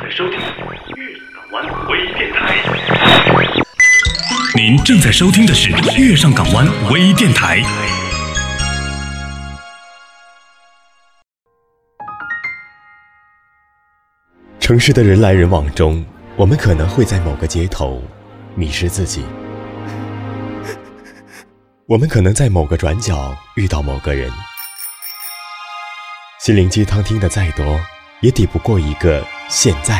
在收听月上港湾微电台。您正在收听的是月上港湾微电台。城市的人来人往中，我们可能会在某个街头迷失自己；我们可能在某个转角遇到某个人。心灵鸡汤听得再多，也抵不过一个现在。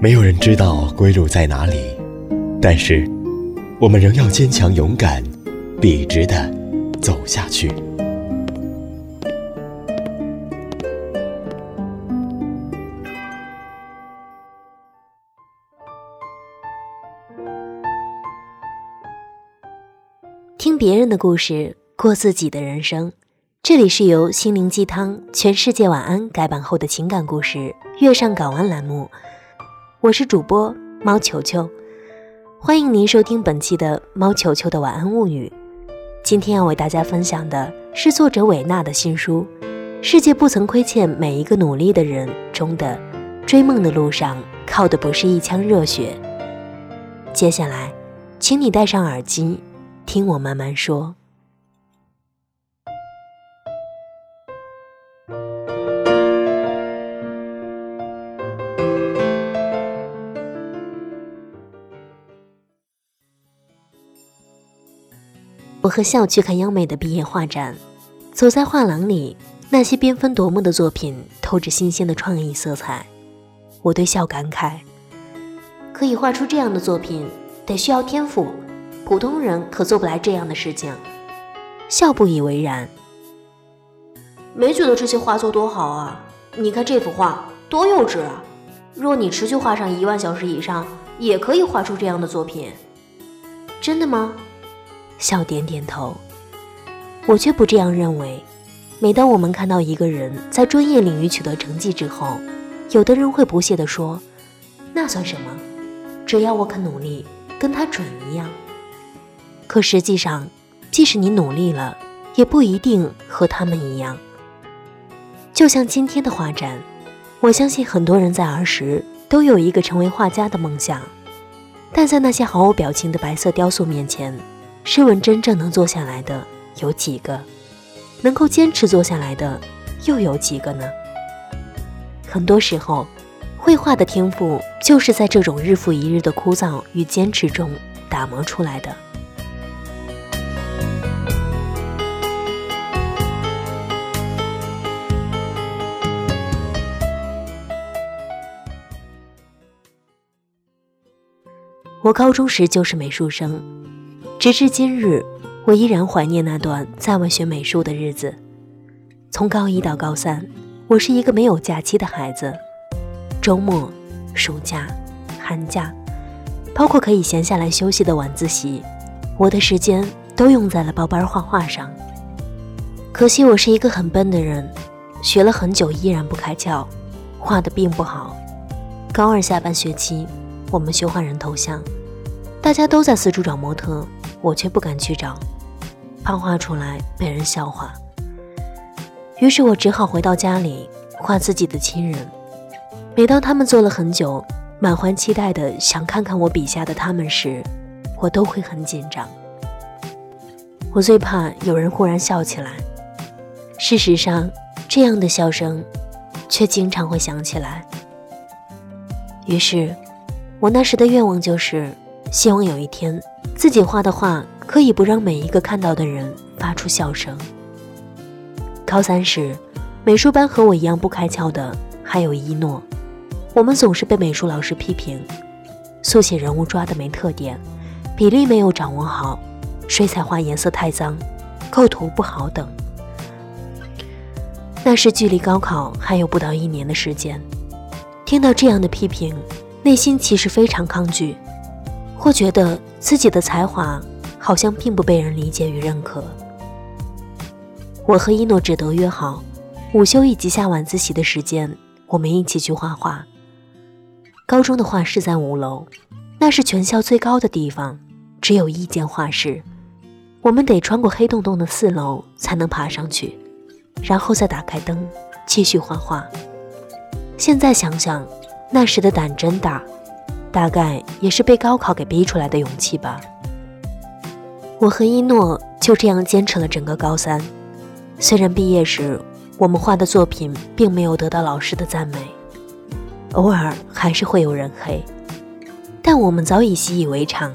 没有人知道归路在哪里，但是我们仍要坚强勇敢，笔直的走下去。听别人的故事，过自己的人生。这里是由心灵鸡汤、全世界晚安改版后的情感故事《月上港湾》栏目。我是主播猫球球，欢迎您收听本期的猫球球的晚安物语。今天要为大家分享的是作者韦纳的新书《世界不曾亏欠每一个努力的人》中的“追梦的路上靠的不是一腔热血”。接下来，请你戴上耳机。听我慢慢说。我和笑去看央美的毕业画展，走在画廊里，那些缤纷夺目的作品透着新鲜的创意色彩。我对笑感慨：可以画出这样的作品，得需要天赋。普通人可做不来这样的事情。笑不以为然，没觉得这些画作多好啊！你看这幅画多幼稚啊！若你持续画上一万小时以上，也可以画出这样的作品。真的吗？笑点点头。我却不这样认为。每当我们看到一个人在专业领域取得成绩之后，有的人会不屑地说：“那算什么？只要我肯努力，跟他准一样。”可实际上，即使你努力了，也不一定和他们一样。就像今天的画展，我相信很多人在儿时都有一个成为画家的梦想，但在那些毫无表情的白色雕塑面前，试问真正能坐下来的有几个？能够坚持坐下来的又有几个呢？很多时候，绘画的天赋就是在这种日复一日的枯燥与坚持中打磨出来的。我高中时就是美术生，直至今日，我依然怀念那段在外学美术的日子。从高一到高三，我是一个没有假期的孩子。周末、暑假、寒假，包括可以闲下来休息的晚自习，我的时间都用在了报班画画上。可惜我是一个很笨的人，学了很久依然不开窍，画的并不好。高二下半学期。我们学换人头像，大家都在四处找模特，我却不敢去找，怕画出来被人笑话。于是我只好回到家里画自己的亲人。每当他们坐了很久，满怀期待的想看看我笔下的他们时，我都会很紧张。我最怕有人忽然笑起来。事实上，这样的笑声，却经常会响起来。于是。我那时的愿望就是，希望有一天自己画的画可以不让每一个看到的人发出笑声。高三时，美术班和我一样不开窍的还有一诺，我们总是被美术老师批评，速写人物抓的没特点，比例没有掌握好，水彩画颜色太脏，构图不好等。那时距离高考还有不到一年的时间，听到这样的批评。内心其实非常抗拒，或觉得自己的才华好像并不被人理解与认可。我和一诺只得约好，午休以及下晚自习的时间，我们一起去画画。高中的画室在五楼，那是全校最高的地方，只有一间画室，我们得穿过黑洞洞的四楼才能爬上去，然后再打开灯继续画画。现在想想，那时的胆真大，大概也是被高考给逼出来的勇气吧。我和一诺就这样坚持了整个高三，虽然毕业时我们画的作品并没有得到老师的赞美，偶尔还是会有人黑，但我们早已习以为常。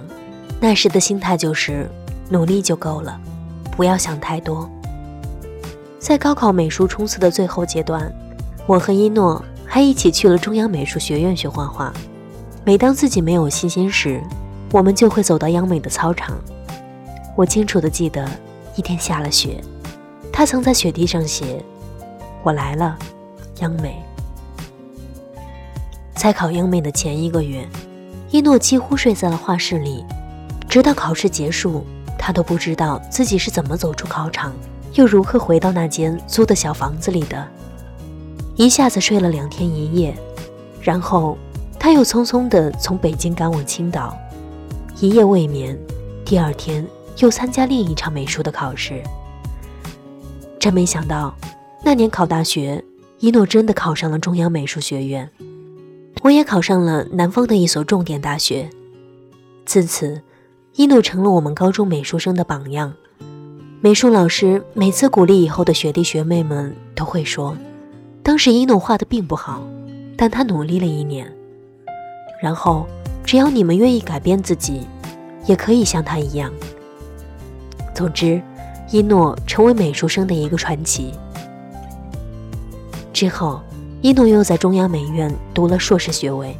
那时的心态就是努力就够了，不要想太多。在高考美术冲刺的最后阶段，我和一诺还一起去了中央美术学院学画画。每当自己没有信心时，我们就会走到央美的操场。我清楚地记得，一天下了雪，他曾在雪地上写：“我来了，央美。”在考央美的前一个月，一诺几乎睡在了画室里，直到考试结束，他都不知道自己是怎么走出考场，又如何回到那间租的小房子里的。一下子睡了两天一夜，然后他又匆匆地从北京赶往青岛，一夜未眠，第二天。又参加另一场美术的考试，真没想到，那年考大学，一诺真的考上了中央美术学院，我也考上了南方的一所重点大学。自此，一诺成了我们高中美术生的榜样。美术老师每次鼓励以后的学弟学妹们，都会说，当时一诺画的并不好，但他努力了一年，然后只要你们愿意改变自己，也可以像他一样。总之，一诺成为美术生的一个传奇。之后，一诺又在中央美院读了硕士学位，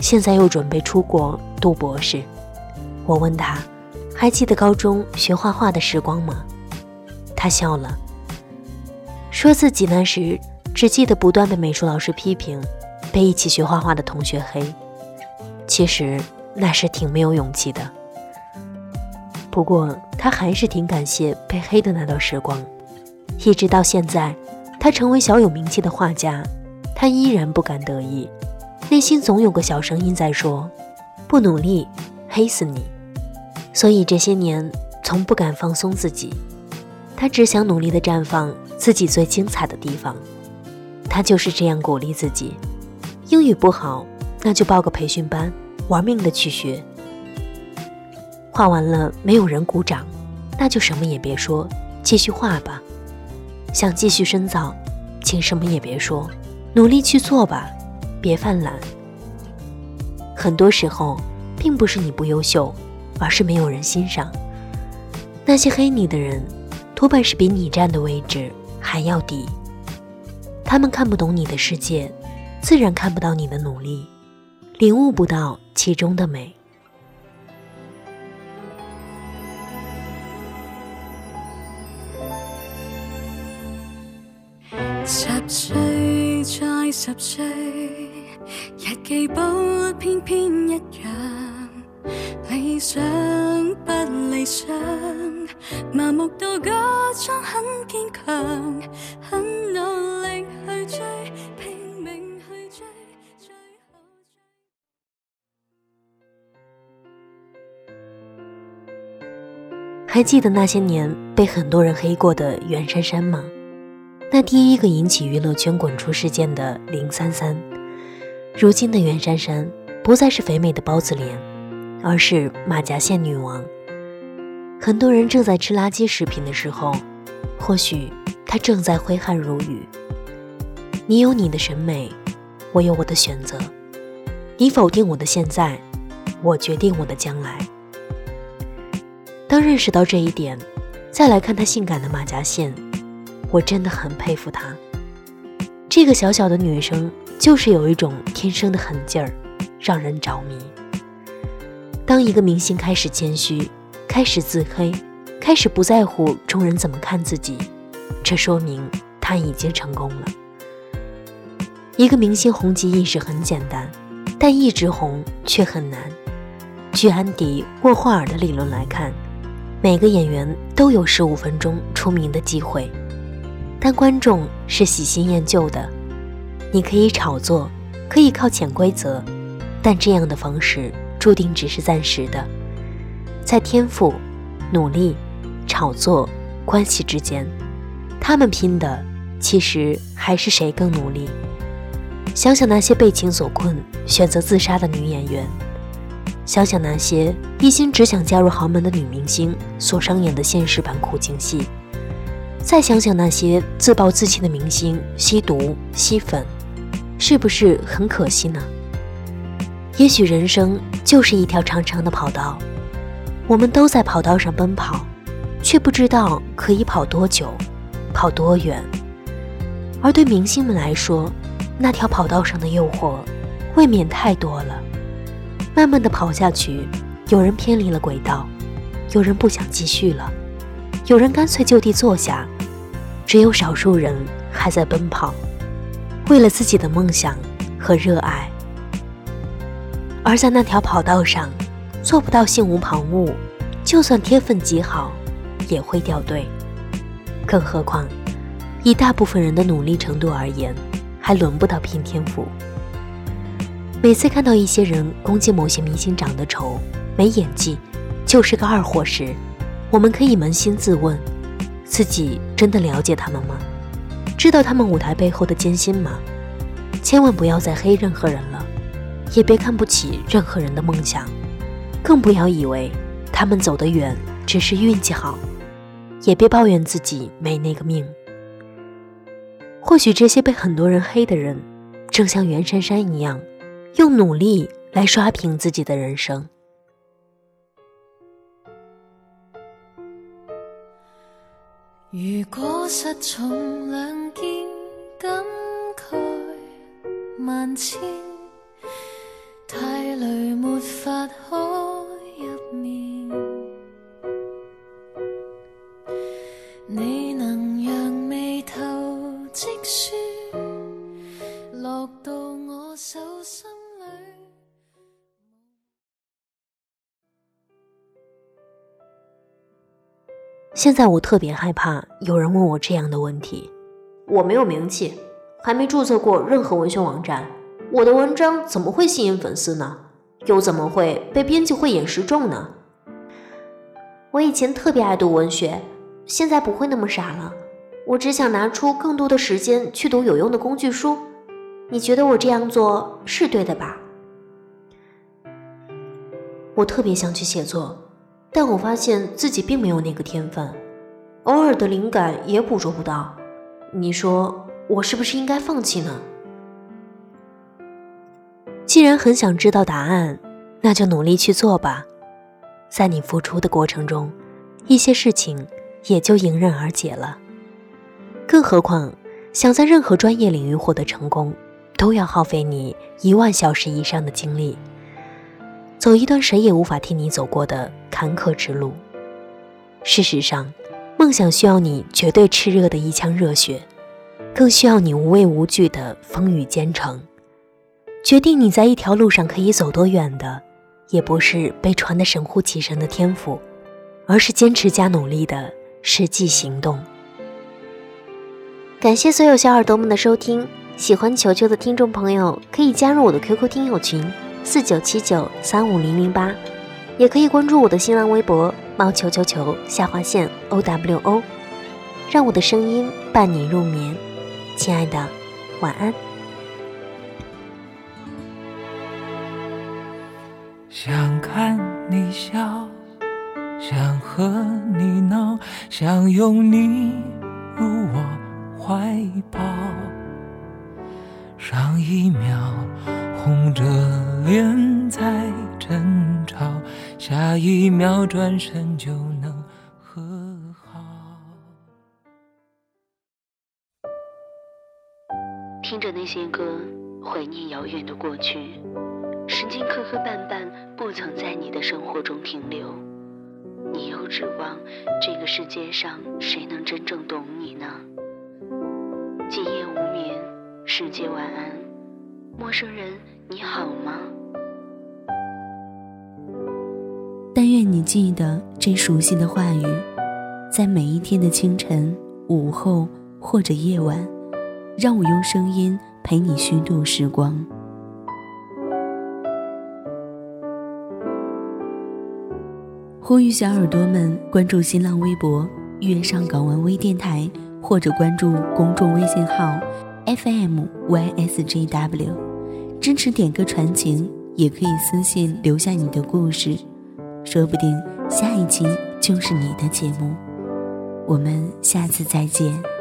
现在又准备出国读博士。我问他，还记得高中学画画的时光吗？他笑了，说自己那时只记得不断被美术老师批评，被一起学画画的同学黑。其实那是挺没有勇气的。不过他还是挺感谢被黑的那段时光，一直到现在，他成为小有名气的画家，他依然不敢得意，内心总有个小声音在说：“不努力，黑死你。”所以这些年从不敢放松自己，他只想努力的绽放自己最精彩的地方。他就是这样鼓励自己：英语不好，那就报个培训班，玩命的去学。画完了，没有人鼓掌，那就什么也别说，继续画吧。想继续深造，请什么也别说，努力去做吧，别犯懒。很多时候，并不是你不优秀，而是没有人欣赏。那些黑你的人，多半是比你站的位置还要低。他们看不懂你的世界，自然看不到你的努力，领悟不到其中的美。十岁再十岁，日记簿偏偏一样。理想不理想，麻木到假装很坚强，很努力去追，还记得那些年被很多人黑过的袁姗姗吗？那第一个引起娱乐圈滚出事件的林三三，如今的袁姗姗不再是肥美的包子脸，而是马甲线女王。很多人正在吃垃圾食品的时候，或许她正在挥汗如雨。你有你的审美，我有我的选择。你否定我的现在，我决定我的将来。当认识到这一点，再来看她性感的马甲线。我真的很佩服她，这个小小的女生就是有一种天生的狠劲儿，让人着迷。当一个明星开始谦虚，开始自黑，开始不在乎众人怎么看自己，这说明他已经成功了。一个明星红极一时很简单，但一直红却很难。据安迪沃霍尔的理论来看，每个演员都有十五分钟出名的机会。但观众是喜新厌旧的，你可以炒作，可以靠潜规则，但这样的方式注定只是暂时的。在天赋、努力、炒作、关系之间，他们拼的其实还是谁更努力。想想那些被情所困选择自杀的女演员，想想那些一心只想嫁入豪门的女明星所上演的现实版苦情戏，再想想那些自暴自弃的明星吸毒吸粉，是不是很可惜呢？也许人生就是一条长长的跑道，我们都在跑道上奔跑，却不知道可以跑多久，跑多远。而对明星们来说，那条跑道上的诱惑未免太多了。慢慢的跑下去，有人偏离了轨道，有人不想继续了，有人干脆就地坐下，只有少数人还在奔跑，为了自己的梦想和热爱。而在那条跑道上，做不到心无旁骛，就算天分极好，也会掉队。更何况。以大部分人的努力程度而言，还轮不到拼天赋。每次看到一些人攻击某些明星长得丑、没演技，就是个二货时，我们可以扪心自问：自己真的了解他们吗？知道他们舞台背后的艰辛吗？千万不要再黑任何人了，也别看不起任何人的梦想，更不要以为他们走得远只是运气好，也别抱怨自己没那个命。或许这些被很多人黑的人，正像袁姗姗一样，用努力来刷屏自己的人生。如果失重两肩，感慨万千，太累没法哭现在我特别害怕有人问我这样的问题：我没有名气，还没注册过任何文学网站，我的文章怎么会吸引粉丝呢？又怎么会被编辑会眼识中呢？我以前特别爱读文学，现在不会那么傻了。我只想拿出更多的时间去读有用的工具书，你觉得我这样做是对的吧？我特别想去写作，但我发现自己并没有那个天分，偶尔的灵感也捕捉不到。你说我是不是应该放弃呢？既然很想知道答案，那就努力去做吧。在你付出的过程中，一些事情也就迎刃而解了。更何况，想在任何专业领域获得成功，都要耗费你一万小时以上的精力，走一段谁也无法替你走过的坎坷之路。事实上，梦想需要你绝对炽热的一腔热血，更需要你无畏无惧的风雨兼程。决定你在一条路上可以走多远的，也不是被传的神乎其神的天赋，而是坚持加努力的实际行动。感谢所有小耳朵们的收听，喜欢球球的听众朋友可以加入我的 QQ 听友群四九七九三五零零八，也可以关注我的新浪微博猫球球球下划线 O W O，让我的声音伴你入眠，亲爱的，晚安。想看你笑，想和你闹，想拥你入我。怀抱，上一秒红着脸在争吵，下一秒转身就能和好。听着那些歌，怀念遥远的过去，时间磕磕绊绊，不曾在你的生活中停留。你又指望这个世界上谁能真正懂你呢？今夜无眠，世界晚安，陌生人你好吗？但愿你记得这熟悉的话语，在每一天的清晨、午后或者夜晚，让我用声音陪你虚度时光。呼吁小耳朵们关注新浪微博“月上港湾微电台”。或者关注公众微信号 FM YSJW，支持点歌传情，也可以私信留下你的故事，说不定下一期就是你的节目。我们下次再见。